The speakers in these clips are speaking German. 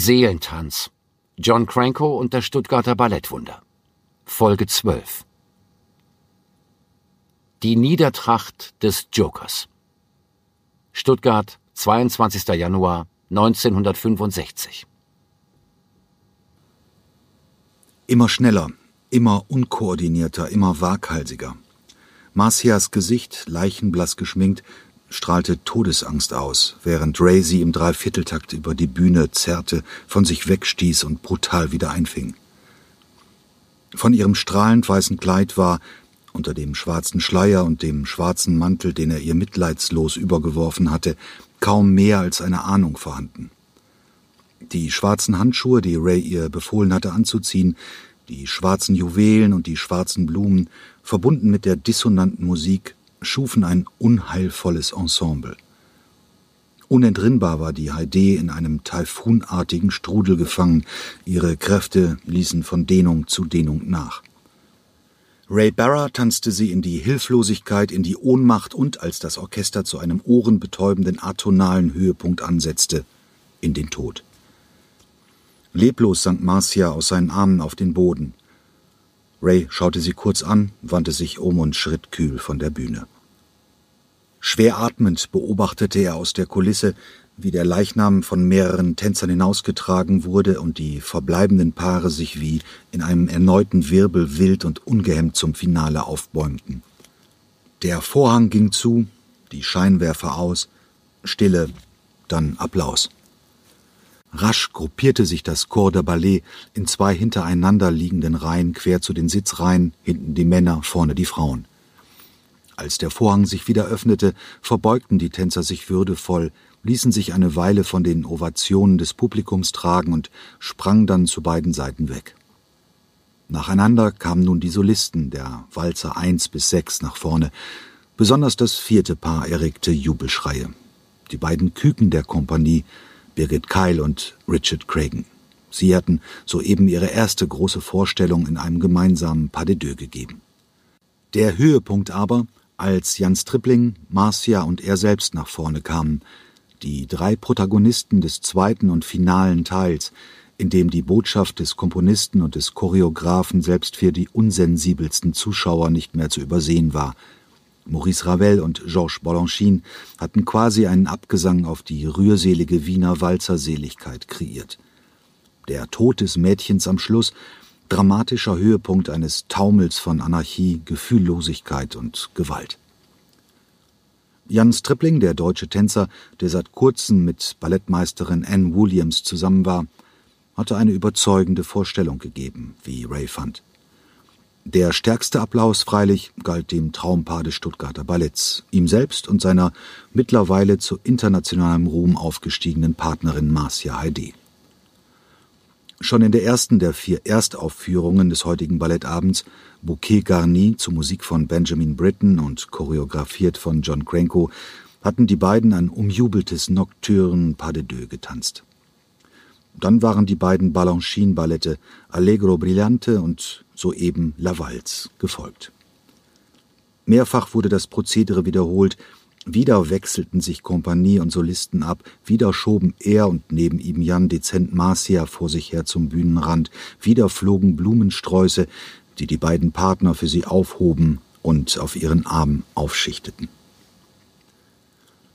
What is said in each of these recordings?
Seelentanz. John Cranko und das Stuttgarter Ballettwunder. Folge 12. Die Niedertracht des Jokers. Stuttgart, 22. Januar 1965. Immer schneller, immer unkoordinierter, immer waghalsiger. Marcias Gesicht, leichenblass geschminkt, strahlte Todesangst aus, während Ray sie im Dreivierteltakt über die Bühne zerrte, von sich wegstieß und brutal wieder einfing. Von ihrem strahlend weißen Kleid war, unter dem schwarzen Schleier und dem schwarzen Mantel, den er ihr mitleidslos übergeworfen hatte, kaum mehr als eine Ahnung vorhanden. Die schwarzen Handschuhe, die Ray ihr befohlen hatte anzuziehen, die schwarzen Juwelen und die schwarzen Blumen, verbunden mit der dissonanten Musik, schufen ein unheilvolles Ensemble. Unentrinnbar war die Heide in einem taifunartigen Strudel gefangen, ihre Kräfte ließen von Dehnung zu Dehnung nach. Ray Barra tanzte sie in die Hilflosigkeit, in die Ohnmacht und, als das Orchester zu einem ohrenbetäubenden atonalen Höhepunkt ansetzte, in den Tod. Leblos sank Marcia aus seinen Armen auf den Boden. Ray schaute sie kurz an, wandte sich um und schritt kühl von der Bühne. Schwer atmend beobachtete er aus der Kulisse, wie der Leichnam von mehreren Tänzern hinausgetragen wurde und die verbleibenden Paare sich wie in einem erneuten Wirbel wild und ungehemmt zum Finale aufbäumten. Der Vorhang ging zu, die Scheinwerfer aus, Stille, dann Applaus. Rasch gruppierte sich das Corps de Ballet in zwei hintereinander liegenden Reihen quer zu den Sitzreihen, hinten die Männer, vorne die Frauen. Als der Vorhang sich wieder öffnete, verbeugten die Tänzer sich würdevoll, ließen sich eine Weile von den Ovationen des Publikums tragen und sprangen dann zu beiden Seiten weg. Nacheinander kamen nun die Solisten der Walzer eins bis sechs nach vorne. Besonders das vierte Paar erregte Jubelschreie. Die beiden Küken der Kompanie Birgit Keil und Richard Cragen. Sie hatten soeben ihre erste große Vorstellung in einem gemeinsamen Pas de deux gegeben. Der Höhepunkt aber, als Jans Tripling, Marcia und er selbst nach vorne kamen, die drei Protagonisten des zweiten und finalen Teils, in dem die Botschaft des Komponisten und des Choreografen selbst für die unsensibelsten Zuschauer nicht mehr zu übersehen war – Maurice Ravel und Georges Balanchine hatten quasi einen Abgesang auf die rührselige Wiener Walzerseligkeit kreiert. Der Tod des Mädchens am Schluss, dramatischer Höhepunkt eines Taumels von Anarchie, Gefühllosigkeit und Gewalt. Jan Stripling, der deutsche Tänzer, der seit kurzem mit Ballettmeisterin Anne Williams zusammen war, hatte eine überzeugende Vorstellung gegeben, wie Ray fand. Der stärkste Applaus freilich galt dem Traumpaar des Stuttgarter Balletts, ihm selbst und seiner mittlerweile zu internationalem Ruhm aufgestiegenen Partnerin Marcia Heide. Schon in der ersten der vier Erstaufführungen des heutigen Ballettabends, Bouquet Garni zu Musik von Benjamin Britten und choreografiert von John Cranko, hatten die beiden ein umjubeltes Nocturne Pas de deux getanzt. Dann waren die beiden Balanchine-Ballette Allegro Brillante und soeben La Valse gefolgt. Mehrfach wurde das Prozedere wiederholt, wieder wechselten sich Kompanie und Solisten ab, wieder schoben er und neben ihm Jan dezent Marcia vor sich her zum Bühnenrand, wieder flogen Blumensträuße, die die beiden Partner für sie aufhoben und auf ihren Arm aufschichteten.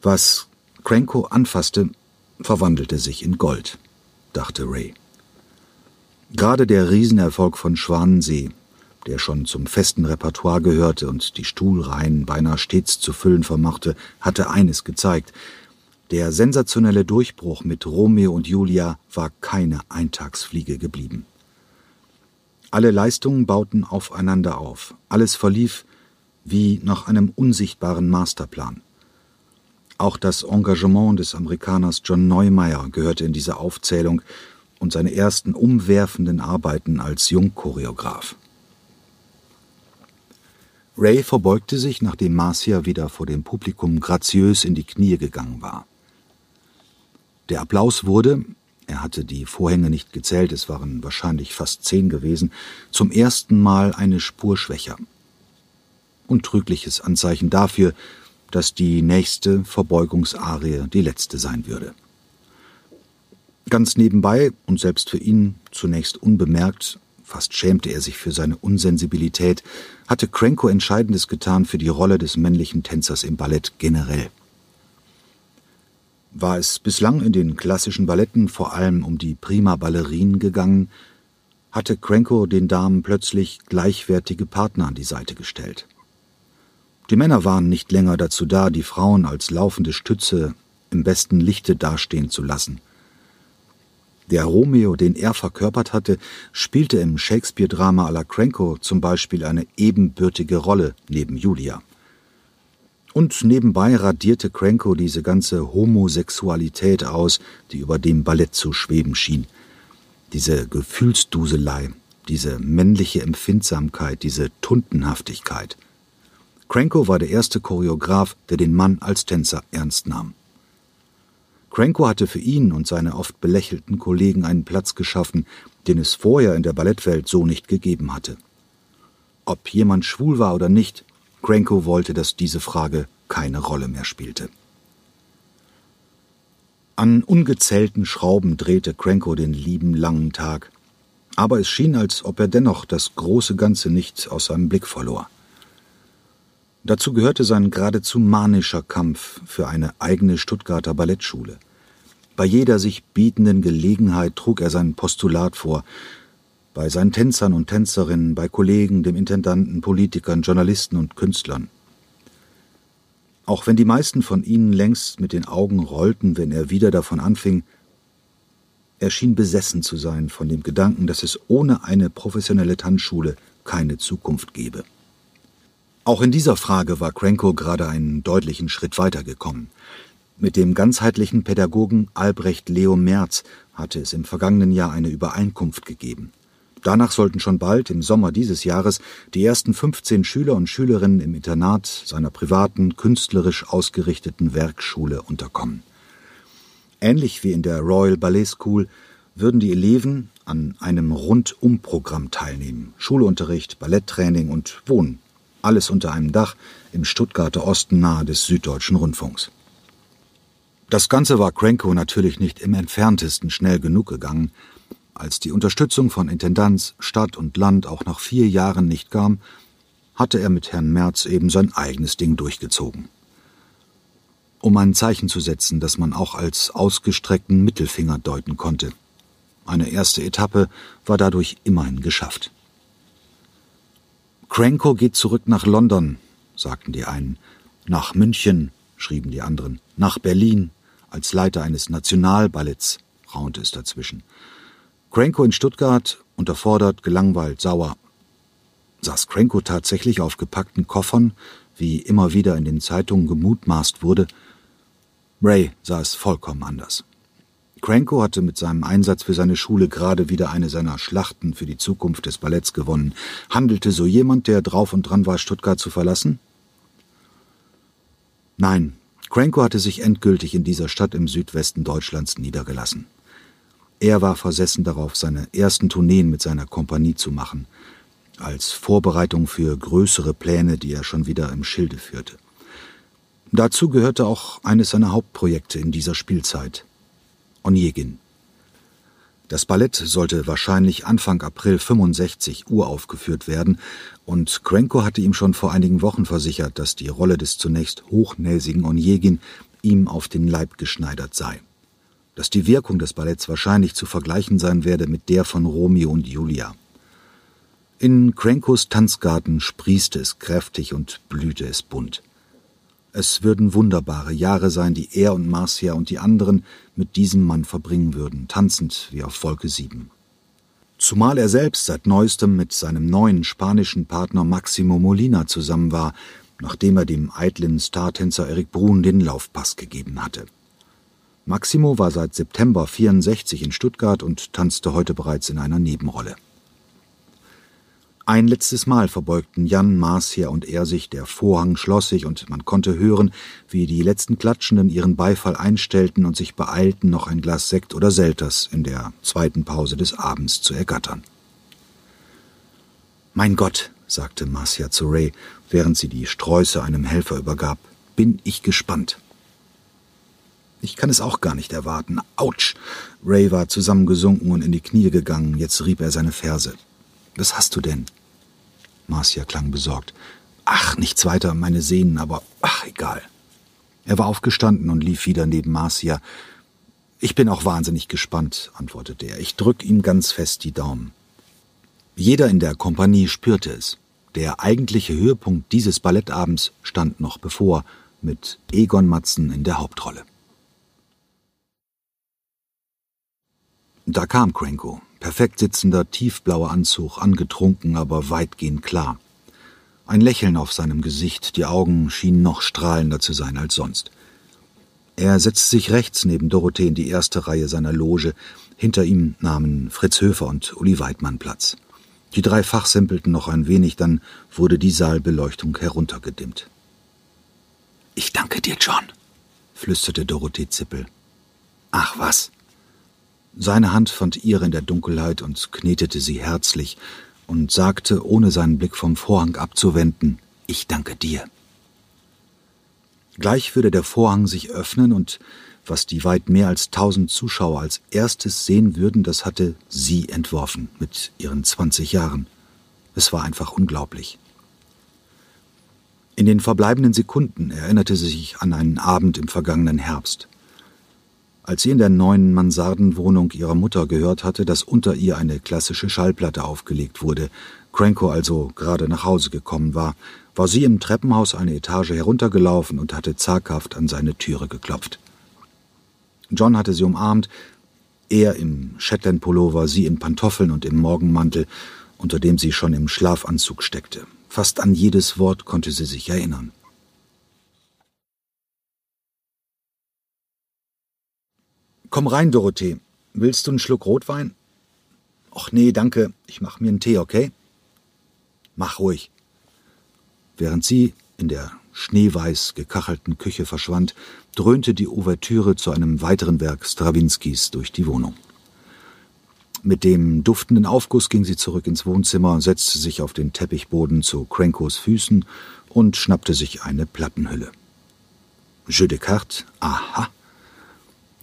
Was Cranko anfasste, verwandelte sich in Gold dachte Ray. Gerade der Riesenerfolg von Schwanensee, der schon zum festen Repertoire gehörte und die Stuhlreihen beinahe stets zu füllen vermochte, hatte eines gezeigt. Der sensationelle Durchbruch mit Romeo und Julia war keine Eintagsfliege geblieben. Alle Leistungen bauten aufeinander auf. Alles verlief wie nach einem unsichtbaren Masterplan. Auch das Engagement des Amerikaners John Neumeier gehörte in diese Aufzählung und seine ersten umwerfenden Arbeiten als Jungchoreograf. Ray verbeugte sich, nachdem Marcia wieder vor dem Publikum graziös in die Knie gegangen war. Der Applaus wurde, er hatte die Vorhänge nicht gezählt, es waren wahrscheinlich fast zehn gewesen, zum ersten Mal eine Spur schwächer. Untrügliches Anzeichen dafür, dass die nächste Verbeugungsarie die letzte sein würde. Ganz nebenbei und selbst für ihn zunächst unbemerkt, fast schämte er sich für seine Unsensibilität, hatte Cranko Entscheidendes getan für die Rolle des männlichen Tänzers im Ballett generell. War es bislang in den klassischen Balletten vor allem um die prima Ballerinen gegangen, hatte Cranko den Damen plötzlich gleichwertige Partner an die Seite gestellt. Die Männer waren nicht länger dazu da, die Frauen als laufende Stütze im besten Lichte dastehen zu lassen. Der Romeo, den er verkörpert hatte, spielte im Shakespeare-Drama à la Cranko zum Beispiel eine ebenbürtige Rolle neben Julia. Und nebenbei radierte Cranko diese ganze Homosexualität aus, die über dem Ballett zu schweben schien. Diese Gefühlsduselei, diese männliche Empfindsamkeit, diese Tuntenhaftigkeit. Cranko war der erste Choreograf, der den Mann als Tänzer ernst nahm. Cranko hatte für ihn und seine oft belächelten Kollegen einen Platz geschaffen, den es vorher in der Ballettwelt so nicht gegeben hatte. Ob jemand schwul war oder nicht, Cranko wollte, dass diese Frage keine Rolle mehr spielte. An ungezählten Schrauben drehte Cranko den lieben langen Tag, aber es schien, als ob er dennoch das große Ganze nicht aus seinem Blick verlor. Dazu gehörte sein geradezu manischer Kampf für eine eigene Stuttgarter Ballettschule. Bei jeder sich bietenden Gelegenheit trug er sein Postulat vor, bei seinen Tänzern und Tänzerinnen, bei Kollegen, dem Intendanten, Politikern, Journalisten und Künstlern. Auch wenn die meisten von ihnen längst mit den Augen rollten, wenn er wieder davon anfing, er schien besessen zu sein von dem Gedanken, dass es ohne eine professionelle Tanzschule keine Zukunft gebe. Auch in dieser Frage war Cranko gerade einen deutlichen Schritt weitergekommen. Mit dem ganzheitlichen Pädagogen Albrecht Leo Merz hatte es im vergangenen Jahr eine Übereinkunft gegeben. Danach sollten schon bald im Sommer dieses Jahres die ersten 15 Schüler und Schülerinnen im Internat seiner privaten, künstlerisch ausgerichteten Werkschule unterkommen. Ähnlich wie in der Royal Ballet School würden die Eleven an einem Rundumprogramm teilnehmen. Schulunterricht, Balletttraining und Wohnen alles unter einem Dach im Stuttgarter Osten nahe des Süddeutschen Rundfunks. Das Ganze war Cranko natürlich nicht im entferntesten schnell genug gegangen. Als die Unterstützung von Intendanz, Stadt und Land auch nach vier Jahren nicht kam, hatte er mit Herrn Merz eben sein eigenes Ding durchgezogen. Um ein Zeichen zu setzen, das man auch als ausgestreckten Mittelfinger deuten konnte. Eine erste Etappe war dadurch immerhin geschafft. Cranko geht zurück nach London, sagten die einen. Nach München, schrieben die anderen. Nach Berlin, als Leiter eines Nationalballetts, raunte es dazwischen. Cranko in Stuttgart, unterfordert, gelangweilt, sauer. Saß Cranko tatsächlich auf gepackten Koffern, wie immer wieder in den Zeitungen gemutmaßt wurde? Ray sah es vollkommen anders. Cranko hatte mit seinem Einsatz für seine Schule gerade wieder eine seiner Schlachten für die Zukunft des Balletts gewonnen. Handelte so jemand, der drauf und dran war, Stuttgart zu verlassen? Nein, Cranko hatte sich endgültig in dieser Stadt im Südwesten Deutschlands niedergelassen. Er war versessen darauf, seine ersten Tourneen mit seiner Kompanie zu machen, als Vorbereitung für größere Pläne, die er schon wieder im Schilde führte. Dazu gehörte auch eines seiner Hauptprojekte in dieser Spielzeit, Onegin. Das Ballett sollte wahrscheinlich Anfang April 65 uraufgeführt werden, und Cranko hatte ihm schon vor einigen Wochen versichert, dass die Rolle des zunächst hochnäsigen Onegin ihm auf den Leib geschneidert sei. Dass die Wirkung des Balletts wahrscheinlich zu vergleichen sein werde mit der von Romeo und Julia. In Crankos Tanzgarten sprießte es kräftig und blühte es bunt. Es würden wunderbare Jahre sein, die er und Marcia und die anderen mit diesem Mann verbringen würden, tanzend wie auf Wolke sieben. Zumal er selbst seit neuestem mit seinem neuen spanischen Partner Maximo Molina zusammen war, nachdem er dem eitlen Startänzer Erik Brun den Laufpass gegeben hatte. Maximo war seit September 64 in Stuttgart und tanzte heute bereits in einer Nebenrolle. Ein letztes Mal verbeugten Jan, Marcia und er sich, der Vorhang schloss sich und man konnte hören, wie die letzten Klatschenden ihren Beifall einstellten und sich beeilten, noch ein Glas Sekt oder Selters in der zweiten Pause des Abends zu ergattern. Mein Gott, sagte Marcia zu Ray, während sie die Sträuße einem Helfer übergab, bin ich gespannt. Ich kann es auch gar nicht erwarten. Autsch! Ray war zusammengesunken und in die Knie gegangen. Jetzt rieb er seine Ferse. Was hast du denn? Marcia klang besorgt. Ach, nichts weiter, meine Sehnen, aber ach, egal. Er war aufgestanden und lief wieder neben Marcia. Ich bin auch wahnsinnig gespannt, antwortete er. Ich drück ihm ganz fest die Daumen. Jeder in der Kompanie spürte es. Der eigentliche Höhepunkt dieses Ballettabends stand noch bevor, mit Egon Matzen in der Hauptrolle. Da kam Cranko, perfekt sitzender, tiefblauer Anzug, angetrunken, aber weitgehend klar. Ein Lächeln auf seinem Gesicht, die Augen schienen noch strahlender zu sein als sonst. Er setzte sich rechts neben Dorothee in die erste Reihe seiner Loge, hinter ihm nahmen Fritz Höfer und Uli Weidmann Platz. Die drei fachsimpelten noch ein wenig, dann wurde die Saalbeleuchtung heruntergedimmt. Ich danke dir, John, flüsterte Dorothee Zippel. Ach was, seine Hand fand ihre in der Dunkelheit und knetete sie herzlich und sagte, ohne seinen Blick vom Vorhang abzuwenden, ich danke dir. Gleich würde der Vorhang sich öffnen und was die weit mehr als tausend Zuschauer als erstes sehen würden, das hatte sie entworfen mit ihren zwanzig Jahren. Es war einfach unglaublich. In den verbleibenden Sekunden erinnerte sie sich an einen Abend im vergangenen Herbst. Als sie in der neuen Mansardenwohnung ihrer Mutter gehört hatte, dass unter ihr eine klassische Schallplatte aufgelegt wurde, Cranko also gerade nach Hause gekommen war, war sie im Treppenhaus eine Etage heruntergelaufen und hatte zaghaft an seine Türe geklopft. John hatte sie umarmt, er im Shetland-Pullover, sie in Pantoffeln und im Morgenmantel, unter dem sie schon im Schlafanzug steckte. Fast an jedes Wort konnte sie sich erinnern. Komm rein, Dorothee. Willst du einen Schluck Rotwein? Och nee, danke. Ich mach mir einen Tee, okay? Mach ruhig. Während sie in der schneeweiß gekachelten Küche verschwand, dröhnte die Ouvertüre zu einem weiteren Werk Strawinskys durch die Wohnung. Mit dem duftenden Aufguss ging sie zurück ins Wohnzimmer, setzte sich auf den Teppichboden zu Crankos Füßen und schnappte sich eine Plattenhülle. Jeu de cartes, aha.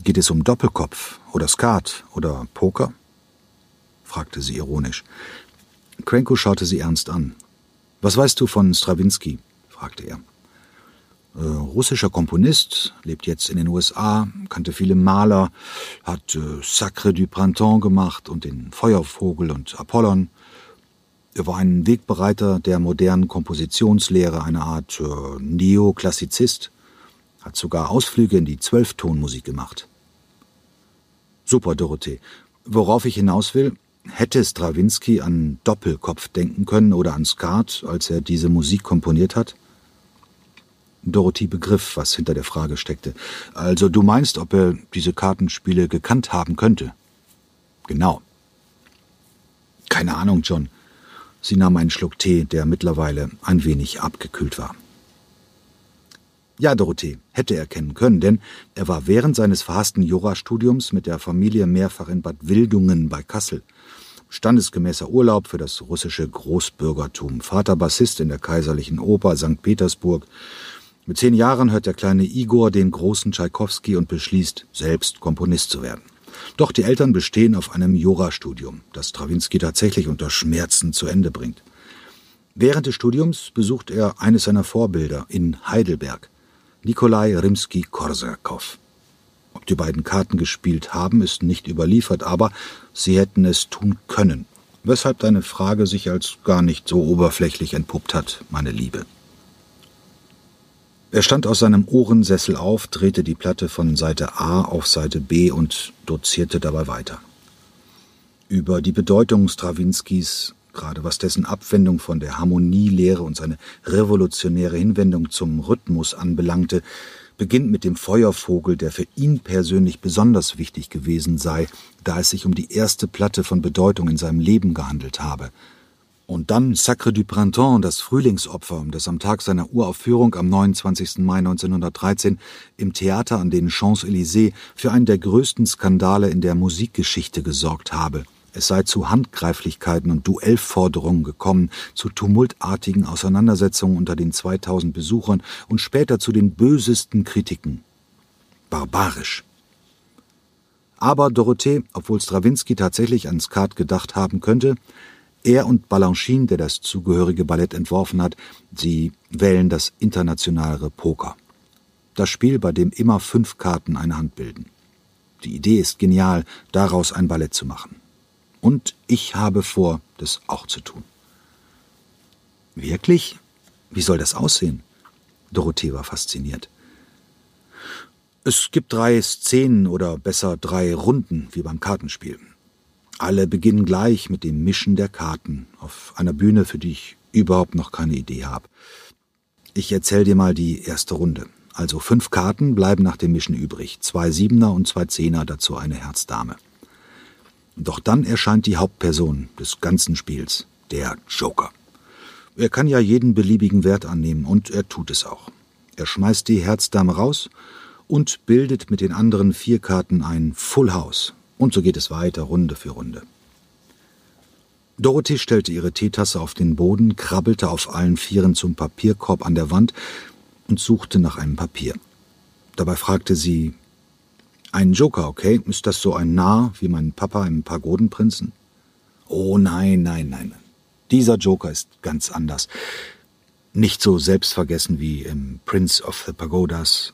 Geht es um Doppelkopf oder Skat oder Poker? fragte sie ironisch. Krenko schaute sie ernst an. Was weißt du von Strawinski? fragte er. Äh, russischer Komponist, lebt jetzt in den USA, kannte viele Maler, hat äh, Sacre du Printemps gemacht und den Feuervogel und Apollon. Er war ein Wegbereiter der modernen Kompositionslehre, eine Art äh, Neoklassizist, hat sogar Ausflüge in die Zwölftonmusik gemacht. Super, Dorothee. Worauf ich hinaus will, hätte Strawinski an Doppelkopf denken können oder an Skat, als er diese Musik komponiert hat? Dorothee begriff, was hinter der Frage steckte. Also du meinst, ob er diese Kartenspiele gekannt haben könnte? Genau. Keine Ahnung, John. Sie nahm einen Schluck Tee, der mittlerweile ein wenig abgekühlt war. Ja, Dorothee, hätte er kennen können, denn er war während seines verhassten Jurastudiums mit der Familie mehrfach in Bad Wildungen bei Kassel. Standesgemäßer Urlaub für das russische Großbürgertum. Vater Bassist in der Kaiserlichen Oper St. Petersburg. Mit zehn Jahren hört der kleine Igor den großen Tschaikowski und beschließt, selbst Komponist zu werden. Doch die Eltern bestehen auf einem Jurastudium, das Strawinski tatsächlich unter Schmerzen zu Ende bringt. Während des Studiums besucht er eines seiner Vorbilder in Heidelberg, Nikolai Rimski-Korsakow. Ob die beiden Karten gespielt haben, ist nicht überliefert, aber sie hätten es tun können. Weshalb deine Frage sich als gar nicht so oberflächlich entpuppt hat, meine Liebe. Er stand aus seinem Ohrensessel auf, drehte die Platte von Seite A auf Seite B und dozierte dabei weiter. Über die Bedeutung Strawinskys gerade was dessen Abwendung von der Harmonielehre und seine revolutionäre Hinwendung zum Rhythmus anbelangte, beginnt mit dem Feuervogel, der für ihn persönlich besonders wichtig gewesen sei, da es sich um die erste Platte von Bedeutung in seinem Leben gehandelt habe. Und dann Sacre du Printemps, das Frühlingsopfer, das am Tag seiner Uraufführung am 29. Mai 1913 im Theater an den Champs-Élysées für einen der größten Skandale in der Musikgeschichte gesorgt habe – es sei zu Handgreiflichkeiten und Duellforderungen gekommen, zu tumultartigen Auseinandersetzungen unter den 2000 Besuchern und später zu den bösesten Kritiken. barbarisch. Aber Dorothee, obwohl Strawinski tatsächlich an Skat gedacht haben könnte, er und Balanchine, der das zugehörige Ballett entworfen hat, sie wählen das internationalere Poker. Das Spiel, bei dem immer fünf Karten eine Hand bilden. Die Idee ist genial, daraus ein Ballett zu machen. Und ich habe vor, das auch zu tun. Wirklich? Wie soll das aussehen? Dorothee war fasziniert. Es gibt drei Szenen oder besser drei Runden, wie beim Kartenspiel. Alle beginnen gleich mit dem Mischen der Karten auf einer Bühne, für die ich überhaupt noch keine Idee habe. Ich erzähl dir mal die erste Runde. Also fünf Karten bleiben nach dem Mischen übrig, zwei Siebener und zwei Zehner, dazu eine Herzdame. Doch dann erscheint die Hauptperson des ganzen Spiels, der Joker. Er kann ja jeden beliebigen Wert annehmen und er tut es auch. Er schmeißt die Herzdame raus und bildet mit den anderen vier Karten ein Full House. Und so geht es weiter, Runde für Runde. Dorothy stellte ihre Teetasse auf den Boden, krabbelte auf allen Vieren zum Papierkorb an der Wand und suchte nach einem Papier. Dabei fragte sie, ein Joker, okay? Ist das so ein Narr wie mein Papa im Pagodenprinzen? Oh nein, nein, nein. Dieser Joker ist ganz anders. Nicht so selbstvergessen wie im Prince of the Pagodas,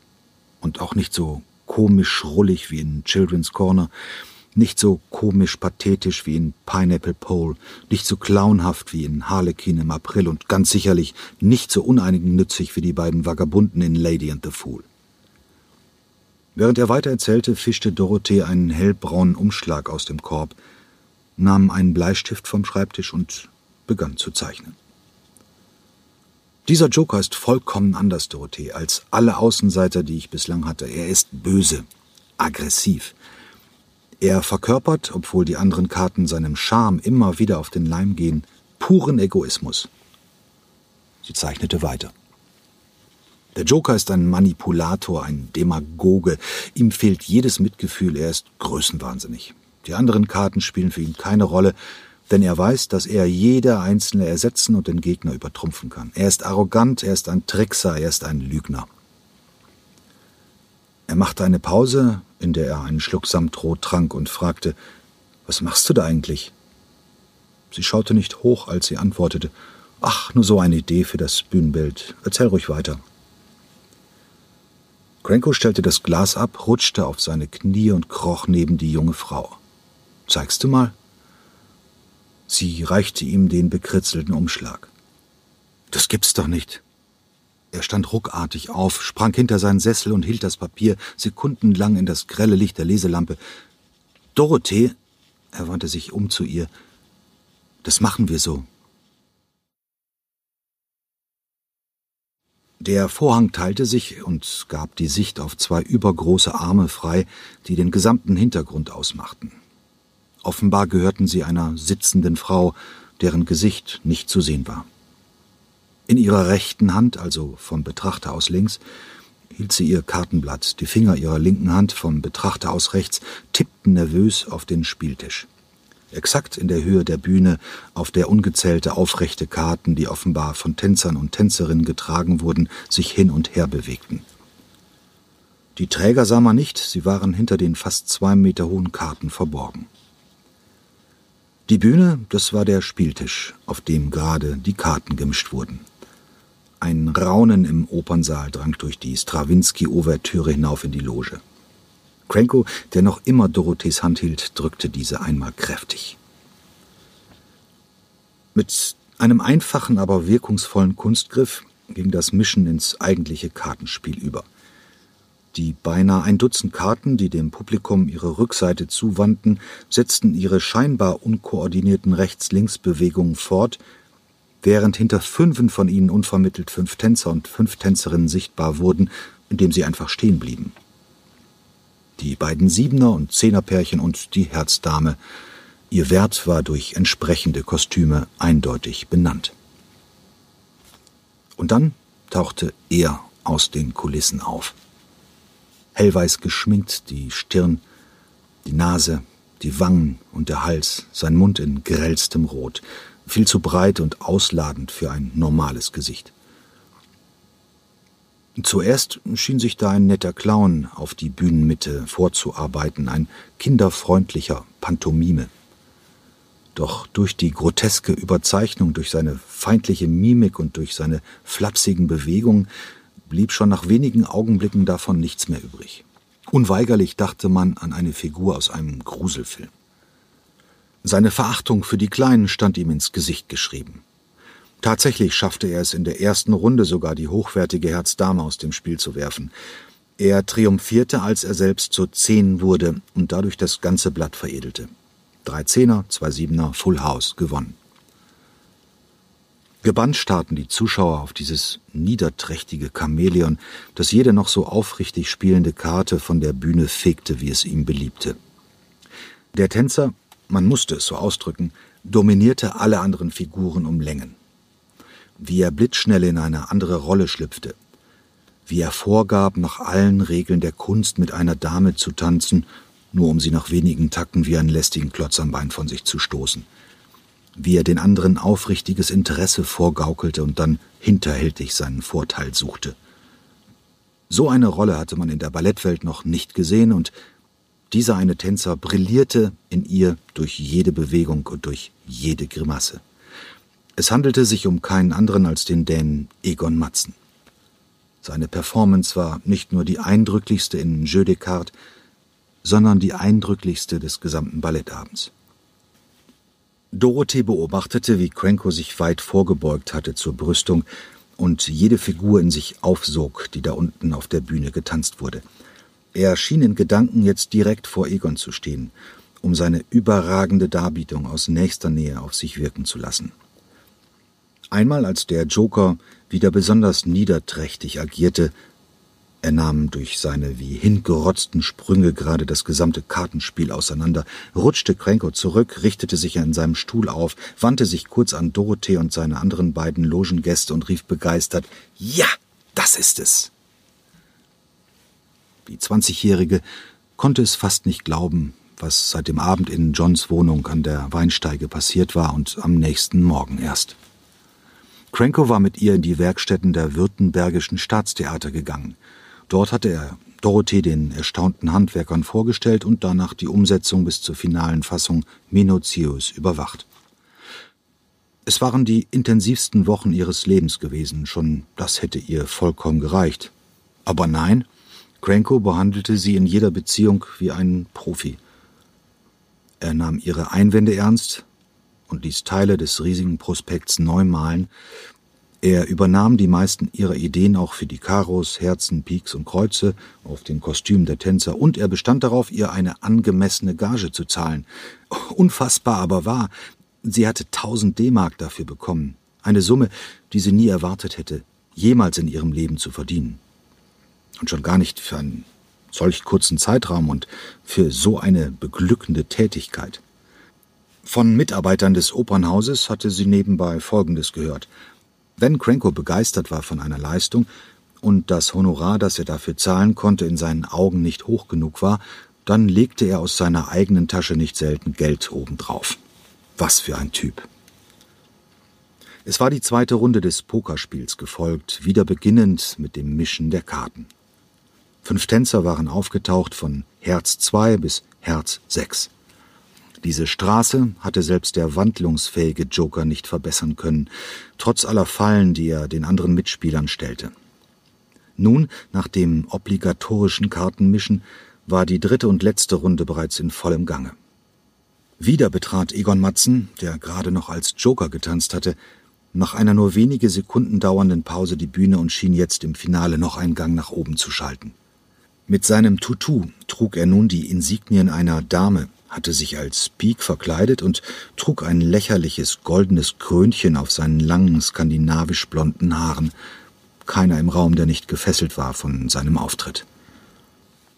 und auch nicht so komisch rullig wie in Children's Corner, nicht so komisch pathetisch wie in Pineapple Pole, nicht so clownhaft wie in Harlequin im April und ganz sicherlich nicht so uneigennützig wie die beiden Vagabunden in Lady and the Fool. Während er weiter erzählte, fischte Dorothee einen hellbraunen Umschlag aus dem Korb, nahm einen Bleistift vom Schreibtisch und begann zu zeichnen. Dieser Joker ist vollkommen anders, Dorothee, als alle Außenseiter, die ich bislang hatte. Er ist böse, aggressiv. Er verkörpert, obwohl die anderen Karten seinem Charme immer wieder auf den Leim gehen, puren Egoismus. Sie zeichnete weiter. Der Joker ist ein Manipulator, ein Demagoge. Ihm fehlt jedes Mitgefühl, er ist größenwahnsinnig. Die anderen Karten spielen für ihn keine Rolle, denn er weiß, dass er jede einzelne ersetzen und den Gegner übertrumpfen kann. Er ist arrogant, er ist ein Trickser, er ist ein Lügner. Er machte eine Pause, in der er einen Schluck Samtrot trank und fragte, was machst du da eigentlich? Sie schaute nicht hoch, als sie antwortete, ach, nur so eine Idee für das Bühnenbild. Erzähl ruhig weiter. Cranko stellte das Glas ab, rutschte auf seine Knie und kroch neben die junge Frau. Zeigst du mal? Sie reichte ihm den bekritzelten Umschlag. Das gibt's doch nicht. Er stand ruckartig auf, sprang hinter seinen Sessel und hielt das Papier sekundenlang in das grelle Licht der Leselampe. Dorothee, er wandte sich um zu ihr, das machen wir so. Der Vorhang teilte sich und gab die Sicht auf zwei übergroße Arme frei, die den gesamten Hintergrund ausmachten. Offenbar gehörten sie einer sitzenden Frau, deren Gesicht nicht zu sehen war. In ihrer rechten Hand, also vom Betrachter aus links, hielt sie ihr Kartenblatt. Die Finger ihrer linken Hand vom Betrachter aus rechts tippten nervös auf den Spieltisch. Exakt in der Höhe der Bühne, auf der ungezählte aufrechte Karten, die offenbar von Tänzern und Tänzerinnen getragen wurden, sich hin und her bewegten. Die Träger sah man nicht, sie waren hinter den fast zwei Meter hohen Karten verborgen. Die Bühne, das war der Spieltisch, auf dem gerade die Karten gemischt wurden. Ein Raunen im Opernsaal drang durch die Strawinski-Ouvertüre hinauf in die Loge. Krenko, der noch immer Dorothees Hand hielt, drückte diese einmal kräftig. Mit einem einfachen, aber wirkungsvollen Kunstgriff ging das Mischen ins eigentliche Kartenspiel über – die beinahe ein Dutzend Karten, die dem Publikum ihre Rückseite zuwandten, setzten ihre scheinbar unkoordinierten Rechts-Links-Bewegungen fort, während hinter fünfen von ihnen unvermittelt fünf Tänzer und fünf Tänzerinnen sichtbar wurden, indem sie einfach stehen blieben. Die beiden Siebener- und Zehnerpärchen und die Herzdame. Ihr Wert war durch entsprechende Kostüme eindeutig benannt. Und dann tauchte er aus den Kulissen auf hellweiß geschminkt, die Stirn, die Nase, die Wangen und der Hals, sein Mund in grellstem Rot, viel zu breit und ausladend für ein normales Gesicht. Zuerst schien sich da ein netter Clown auf die Bühnenmitte vorzuarbeiten, ein kinderfreundlicher Pantomime. Doch durch die groteske Überzeichnung, durch seine feindliche Mimik und durch seine flapsigen Bewegungen blieb schon nach wenigen Augenblicken davon nichts mehr übrig. Unweigerlich dachte man an eine Figur aus einem Gruselfilm. Seine Verachtung für die Kleinen stand ihm ins Gesicht geschrieben. Tatsächlich schaffte er es in der ersten Runde sogar, die hochwertige Herzdame aus dem Spiel zu werfen. Er triumphierte, als er selbst zur Zehn wurde und dadurch das ganze Blatt veredelte. Drei Zehner, zwei Siebener, Full House gewonnen. Gebannt starrten die Zuschauer auf dieses niederträchtige Chamäleon, das jede noch so aufrichtig spielende Karte von der Bühne fegte, wie es ihm beliebte. Der Tänzer, man musste es so ausdrücken, dominierte alle anderen Figuren um Längen. Wie er blitzschnell in eine andere Rolle schlüpfte, wie er vorgab, nach allen Regeln der Kunst mit einer Dame zu tanzen, nur um sie nach wenigen Takten wie einen lästigen Klotz am Bein von sich zu stoßen wie er den anderen aufrichtiges Interesse vorgaukelte und dann hinterhältig seinen Vorteil suchte. So eine Rolle hatte man in der Ballettwelt noch nicht gesehen, und dieser eine Tänzer brillierte in ihr durch jede Bewegung und durch jede Grimasse. Es handelte sich um keinen anderen als den Dänen Egon Matzen. Seine Performance war nicht nur die eindrücklichste in Jeu de Cartes, sondern die eindrücklichste des gesamten Ballettabends. Dorothee beobachtete, wie Cranko sich weit vorgebeugt hatte zur Brüstung und jede Figur in sich aufsog, die da unten auf der Bühne getanzt wurde. Er schien in Gedanken jetzt direkt vor Egon zu stehen, um seine überragende Darbietung aus nächster Nähe auf sich wirken zu lassen. Einmal als der Joker wieder besonders niederträchtig agierte, er nahm durch seine wie hingerotzten Sprünge gerade das gesamte Kartenspiel auseinander, rutschte Krenko zurück, richtete sich in seinem Stuhl auf, wandte sich kurz an Dorothee und seine anderen beiden Logengäste und rief begeistert Ja, das ist es. Die Zwanzigjährige konnte es fast nicht glauben, was seit dem Abend in Johns Wohnung an der Weinsteige passiert war und am nächsten Morgen erst. Krenko war mit ihr in die Werkstätten der Württembergischen Staatstheater gegangen. Dort hatte er Dorothee den erstaunten Handwerkern vorgestellt und danach die Umsetzung bis zur finalen Fassung minutiös überwacht. Es waren die intensivsten Wochen ihres Lebens gewesen, schon das hätte ihr vollkommen gereicht. Aber nein, Cranko behandelte sie in jeder Beziehung wie einen Profi. Er nahm ihre Einwände ernst und ließ Teile des riesigen Prospekts neu malen, er übernahm die meisten ihrer Ideen auch für die Karos, Herzen, Piks und Kreuze auf den Kostümen der Tänzer und er bestand darauf, ihr eine angemessene Gage zu zahlen. Unfassbar aber wahr, sie hatte tausend D-Mark dafür bekommen. Eine Summe, die sie nie erwartet hätte, jemals in ihrem Leben zu verdienen. Und schon gar nicht für einen solch kurzen Zeitraum und für so eine beglückende Tätigkeit. Von Mitarbeitern des Opernhauses hatte sie nebenbei Folgendes gehört. Wenn Cranko begeistert war von einer Leistung und das Honorar, das er dafür zahlen konnte, in seinen Augen nicht hoch genug war, dann legte er aus seiner eigenen Tasche nicht selten Geld obendrauf. Was für ein Typ. Es war die zweite Runde des Pokerspiels gefolgt, wieder beginnend mit dem Mischen der Karten. Fünf Tänzer waren aufgetaucht von Herz 2 bis Herz 6. Diese Straße hatte selbst der wandlungsfähige Joker nicht verbessern können, trotz aller Fallen, die er den anderen Mitspielern stellte. Nun, nach dem obligatorischen Kartenmischen, war die dritte und letzte Runde bereits in vollem Gange. Wieder betrat Egon Matzen, der gerade noch als Joker getanzt hatte, nach einer nur wenige Sekunden dauernden Pause die Bühne und schien jetzt im Finale noch einen Gang nach oben zu schalten. Mit seinem Tutu trug er nun die Insignien einer Dame, hatte sich als Pik verkleidet und trug ein lächerliches goldenes Krönchen auf seinen langen skandinavisch blonden Haaren. Keiner im Raum, der nicht gefesselt war von seinem Auftritt.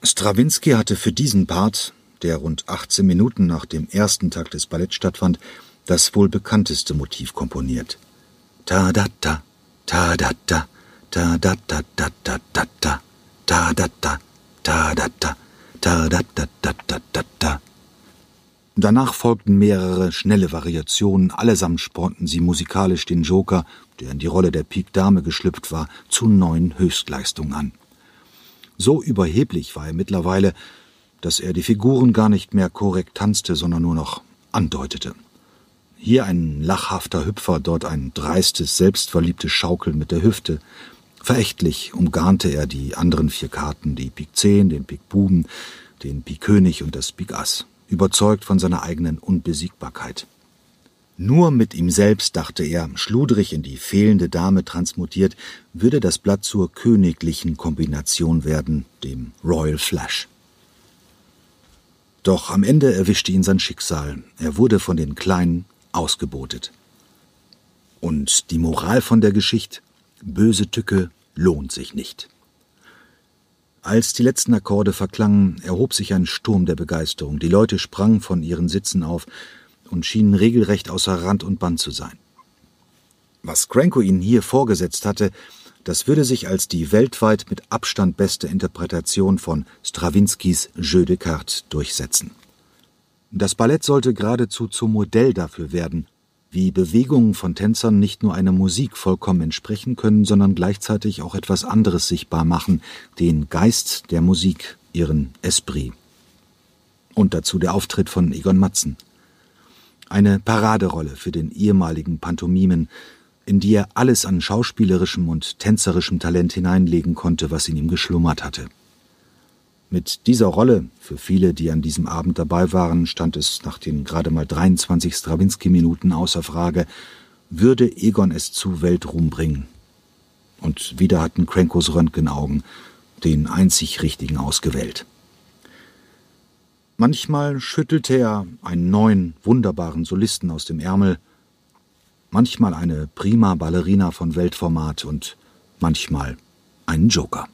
Strawinski hatte für diesen Part, der rund 18 Minuten nach dem ersten Tag des Balletts stattfand, das wohl bekannteste Motiv komponiert. Ta da da, ta da da, ta da da da da da da, ta da da, ta da da, ta da da da da da da. Danach folgten mehrere schnelle Variationen, allesamt spornten sie musikalisch den Joker, der in die Rolle der Pik Dame geschlüpft war, zu neuen Höchstleistungen an. So überheblich war er mittlerweile, dass er die Figuren gar nicht mehr korrekt tanzte, sondern nur noch andeutete. Hier ein lachhafter Hüpfer, dort ein dreistes, selbstverliebtes Schaukeln mit der Hüfte. Verächtlich umgarnte er die anderen vier Karten, die Pik 10, den Pik Buben, den Pik König und das Pik Ass, überzeugt von seiner eigenen Unbesiegbarkeit. Nur mit ihm selbst, dachte er, schludrig in die fehlende Dame transmutiert, würde das Blatt zur königlichen Kombination werden, dem Royal Flash. Doch am Ende erwischte ihn sein Schicksal. Er wurde von den Kleinen ausgebotet. Und die Moral von der Geschichte? Böse Tücke lohnt sich nicht. Als die letzten Akkorde verklangen, erhob sich ein Sturm der Begeisterung. Die Leute sprangen von ihren Sitzen auf und schienen regelrecht außer Rand und Band zu sein. Was Cranko ihnen hier vorgesetzt hatte, das würde sich als die weltweit mit Abstand beste Interpretation von Strawinskys Jeu de Cartes durchsetzen. Das Ballett sollte geradezu zum Modell dafür werden, wie Bewegungen von Tänzern nicht nur einer Musik vollkommen entsprechen können, sondern gleichzeitig auch etwas anderes sichtbar machen, den Geist der Musik, ihren Esprit. Und dazu der Auftritt von Egon Matzen. Eine Paraderolle für den ehemaligen Pantomimen, in die er alles an schauspielerischem und tänzerischem Talent hineinlegen konnte, was in ihm geschlummert hatte. Mit dieser Rolle, für viele, die an diesem Abend dabei waren, stand es nach den gerade mal 23 Strawinski-Minuten außer Frage, würde Egon es zu Weltruhm bringen. Und wieder hatten Krenkos Röntgenaugen den einzig richtigen ausgewählt. Manchmal schüttelte er einen neuen, wunderbaren Solisten aus dem Ärmel, manchmal eine prima Ballerina von Weltformat und manchmal einen Joker.